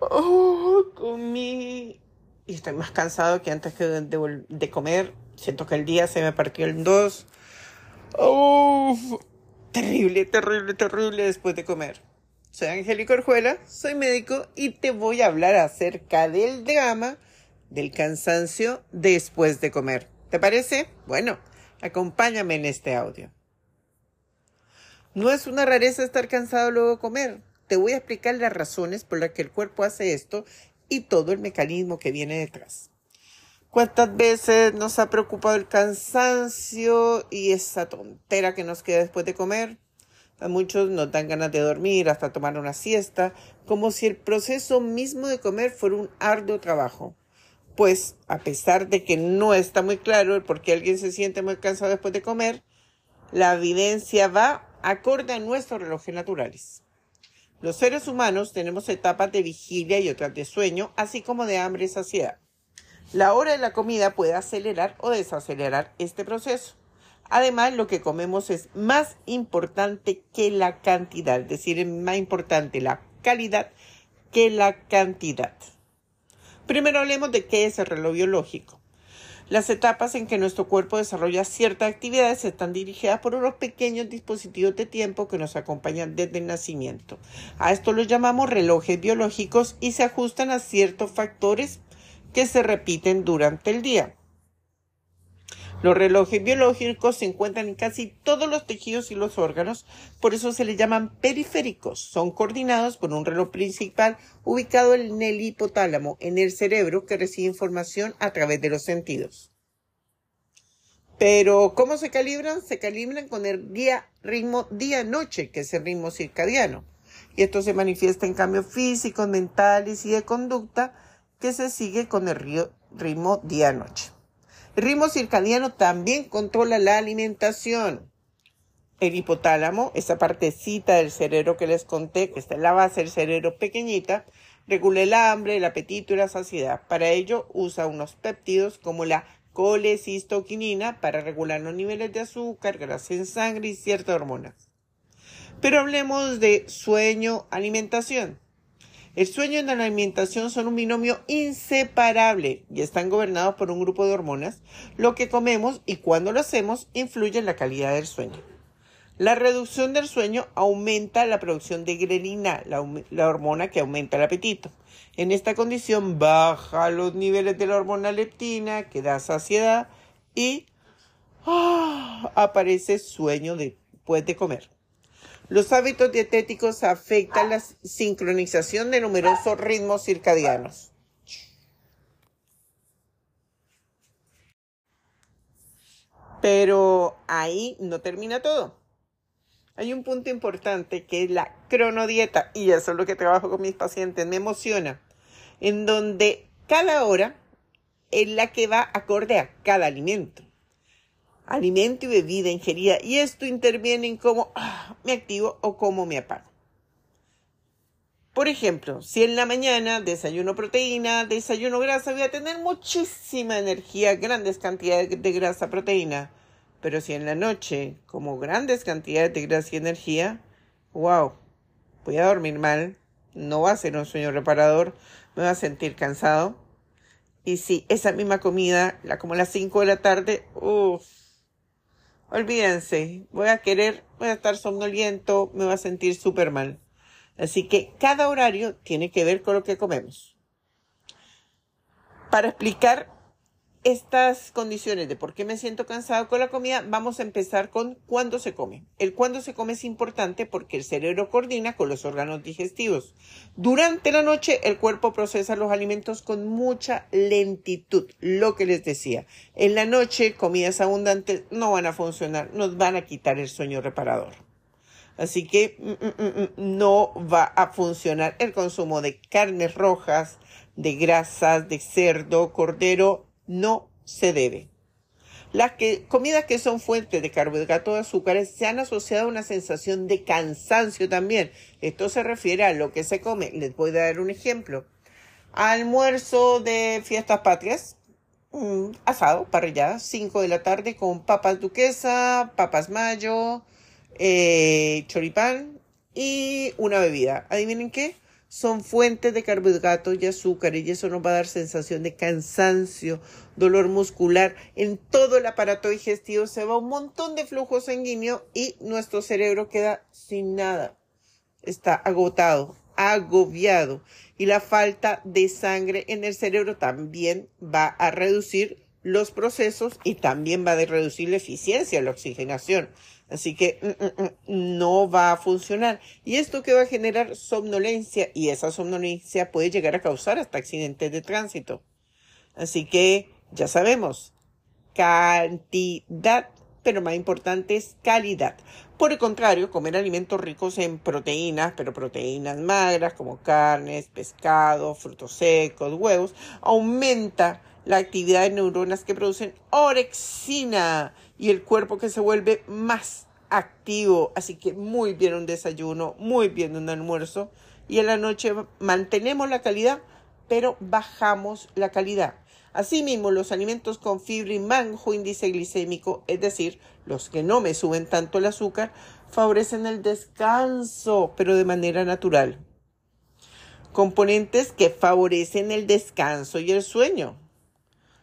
Oh, comí y estoy más cansado que antes que de, comer. Siento que el día se me partió en dos. Oh, terrible, terrible, terrible después de comer. Soy Angélica Orjuela, soy médico y te voy a hablar acerca del drama del cansancio después de comer. ¿Te parece? Bueno, acompáñame en este audio. No es una rareza estar cansado luego de comer. Te voy a explicar las razones por las que el cuerpo hace esto y todo el mecanismo que viene detrás. ¿Cuántas veces nos ha preocupado el cansancio y esa tontera que nos queda después de comer? A muchos nos dan ganas de dormir, hasta tomar una siesta, como si el proceso mismo de comer fuera un arduo trabajo. Pues, a pesar de que no está muy claro el por qué alguien se siente muy cansado después de comer, la evidencia va acorde a nuestros relojes naturales. Los seres humanos tenemos etapas de vigilia y otras de sueño, así como de hambre y saciedad. La hora de la comida puede acelerar o desacelerar este proceso. Además, lo que comemos es más importante que la cantidad, es decir, es más importante la calidad que la cantidad. Primero hablemos de qué es el reloj biológico. Las etapas en que nuestro cuerpo desarrolla ciertas actividades están dirigidas por unos pequeños dispositivos de tiempo que nos acompañan desde el nacimiento. A esto los llamamos relojes biológicos y se ajustan a ciertos factores que se repiten durante el día. Los relojes biológicos se encuentran en casi todos los tejidos y los órganos, por eso se les llaman periféricos. Son coordinados por un reloj principal ubicado en el hipotálamo, en el cerebro, que recibe información a través de los sentidos. Pero, ¿cómo se calibran? Se calibran con el día, ritmo día-noche, que es el ritmo circadiano. Y esto se manifiesta en cambios físicos, mentales y de conducta que se sigue con el ritmo día-noche. El ritmo circadiano también controla la alimentación. El hipotálamo, esa partecita del cerebro que les conté, que está en la base del cerebro pequeñita, regula el hambre, el apetito y la saciedad. Para ello usa unos péptidos como la colecistoquinina para regular los niveles de azúcar, grasa en sangre y ciertas hormonas. Pero hablemos de sueño, alimentación. El sueño y la alimentación son un binomio inseparable y están gobernados por un grupo de hormonas. Lo que comemos y cuando lo hacemos influye en la calidad del sueño. La reducción del sueño aumenta la producción de grelina, la, hormona que aumenta el apetito. En esta condición baja los niveles de la hormona leptina que da saciedad y ¡ah! aparece sueño después de comer. Los hábitos dietéticos afectan la sincronización de numerosos ritmos circadianos. Pero ahí no termina todo. Hay un punto importante que es la cronodieta, y eso es lo que trabajo con mis pacientes, me emociona, en donde cada hora es la que va acorde a cada alimento alimento y bebida ingerida y esto interviene en cómo ah, me activo o cómo me apago. Por ejemplo, si en la mañana desayuno proteína, desayuno grasa, voy a tener muchísima energía, grandes cantidades de grasa, proteína. Pero si en la noche como grandes cantidades de grasa y energía, wow, voy a dormir mal, no va a ser un sueño reparador, me voy a sentir cansado. Y si esa misma comida, la como a las 5 de la tarde, uff, olvídense, voy a querer, voy a estar somnoliento, me voy a sentir súper mal. Así que cada horario tiene que ver con lo que comemos. Para explicar estas condiciones de por qué me siento cansado con la comida, vamos a empezar con cuándo se come. El cuándo se come es importante porque el cerebro coordina con los órganos digestivos. Durante la noche el cuerpo procesa los alimentos con mucha lentitud, lo que les decía. En la noche comidas abundantes no van a funcionar, nos van a quitar el sueño reparador. Así que mm, mm, mm, no va a funcionar el consumo de carnes rojas, de grasas, de cerdo, cordero, no se debe. Las que, comidas que son fuentes de carbohidratos de azúcares se han asociado a una sensación de cansancio también. Esto se refiere a lo que se come. Les voy a dar un ejemplo. Almuerzo de fiestas patrias, asado, parrillada, 5 de la tarde con papas duquesa, papas mayo, eh, choripán y una bebida. ¿Adivinen qué? Son fuentes de carbohidratos y azúcar y eso nos va a dar sensación de cansancio, dolor muscular. En todo el aparato digestivo se va un montón de flujo sanguíneo y nuestro cerebro queda sin nada. Está agotado, agobiado y la falta de sangre en el cerebro también va a reducir los procesos y también va a reducir la eficiencia de la oxigenación. Así que mm, mm, mm, no va a funcionar. Y esto que va a generar somnolencia y esa somnolencia puede llegar a causar hasta accidentes de tránsito. Así que ya sabemos, cantidad, pero más importante es calidad. Por el contrario, comer alimentos ricos en proteínas, pero proteínas magras como carnes, pescado, frutos secos, huevos, aumenta la actividad de neuronas que producen orexina y el cuerpo que se vuelve más activo. Así que muy bien un desayuno, muy bien un almuerzo y en la noche mantenemos la calidad, pero bajamos la calidad. Asimismo, los alimentos con fibra y bajo índice glicémico, es decir, los que no me suben tanto el azúcar, favorecen el descanso, pero de manera natural. Componentes que favorecen el descanso y el sueño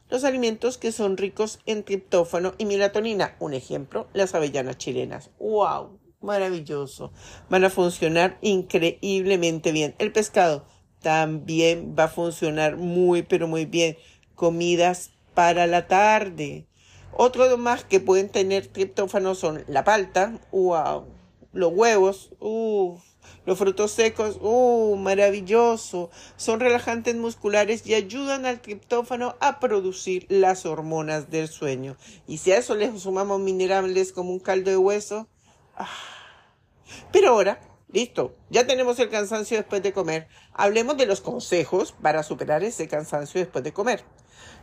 los alimentos que son ricos en triptófano y melatonina. Un ejemplo, las avellanas chilenas. ¡Wow! Maravilloso. Van a funcionar increíblemente bien. El pescado también va a funcionar muy, pero muy bien. Comidas para la tarde. Otro más que pueden tener triptófano son la palta. ¡Wow! Los huevos. ¡Uf! Los frutos secos, ¡uh! Maravilloso. Son relajantes musculares y ayudan al triptófano a producir las hormonas del sueño. Y si a eso le sumamos minerales como un caldo de hueso. ¡ah! Pero ahora, listo, ya tenemos el cansancio después de comer. Hablemos de los consejos para superar ese cansancio después de comer.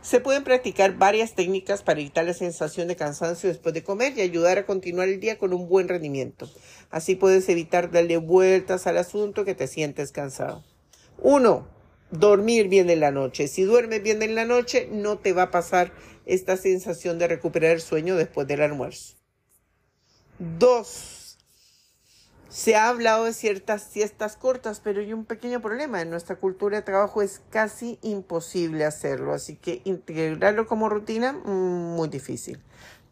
Se pueden practicar varias técnicas para evitar la sensación de cansancio después de comer y ayudar a continuar el día con un buen rendimiento. Así puedes evitar darle vueltas al asunto que te sientes cansado. Uno, dormir bien en la noche. Si duermes bien en la noche, no te va a pasar esta sensación de recuperar el sueño después del almuerzo. Dos, se ha hablado de ciertas siestas cortas, pero hay un pequeño problema. En nuestra cultura de trabajo es casi imposible hacerlo, así que integrarlo como rutina, mm, muy difícil.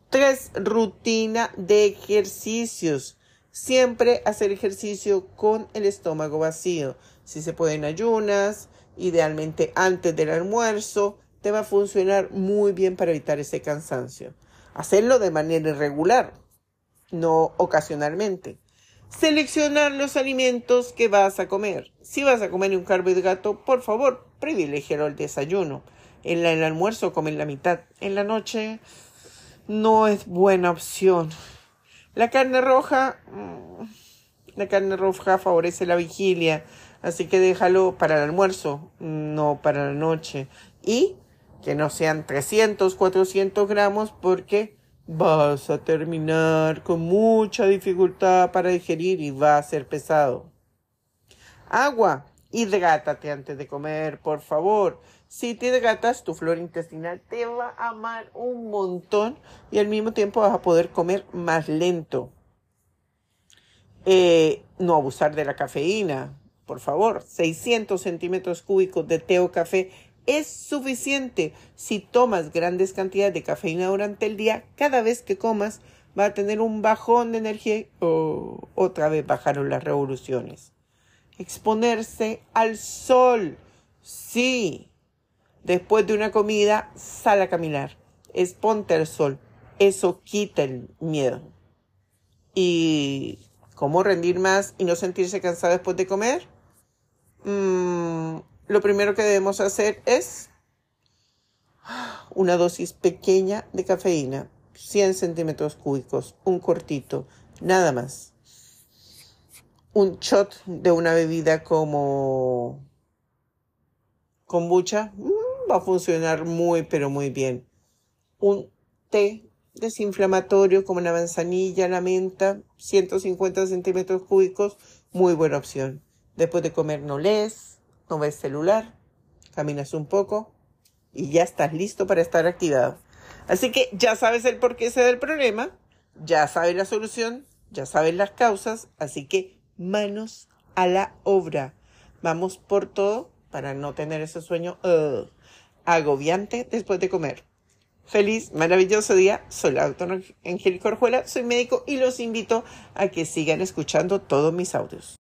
Tres, rutina de ejercicios. Siempre hacer ejercicio con el estómago vacío. Si se puede en ayunas, idealmente antes del almuerzo, te va a funcionar muy bien para evitar ese cansancio. Hacerlo de manera irregular, no ocasionalmente. Seleccionar los alimentos que vas a comer. Si vas a comer un carbohidrato, por favor, privilegialo el desayuno. En el almuerzo comen la mitad. En la noche no es buena opción. La carne roja, mm, la carne roja favorece la vigilia, así que déjalo para el almuerzo, no para la noche. Y que no sean 300, 400 gramos porque vas a terminar con mucha dificultad para digerir y va a ser pesado. Agua. Hidrátate antes de comer, por favor. Si te hidratas, tu flora intestinal te va a amar un montón y al mismo tiempo vas a poder comer más lento. Eh, no abusar de la cafeína, por favor. 600 centímetros cúbicos de té o café es suficiente. Si tomas grandes cantidades de cafeína durante el día, cada vez que comas va a tener un bajón de energía o otra vez bajaron las revoluciones. Exponerse al sol. Sí. Después de una comida, sal a caminar. Exponte al sol. Eso quita el miedo. ¿Y cómo rendir más y no sentirse cansado después de comer? Mmm lo primero que debemos hacer es una dosis pequeña de cafeína, 100 centímetros cúbicos, un cortito, nada más. Un shot de una bebida como kombucha mm, va a funcionar muy, pero muy bien. Un té desinflamatorio como la manzanilla, la menta, 150 centímetros cúbicos, muy buena opción. Después de comer no lees, no ves celular, caminas un poco y ya estás listo para estar activado. Así que ya sabes el porqué ese del problema, ya sabes la solución, ya sabes las causas, así que manos a la obra. Vamos por todo para no tener ese sueño agobiante después de comer. Feliz, maravilloso día. Soy la doctora Angélica Orjuela, soy médico y los invito a que sigan escuchando todos mis audios.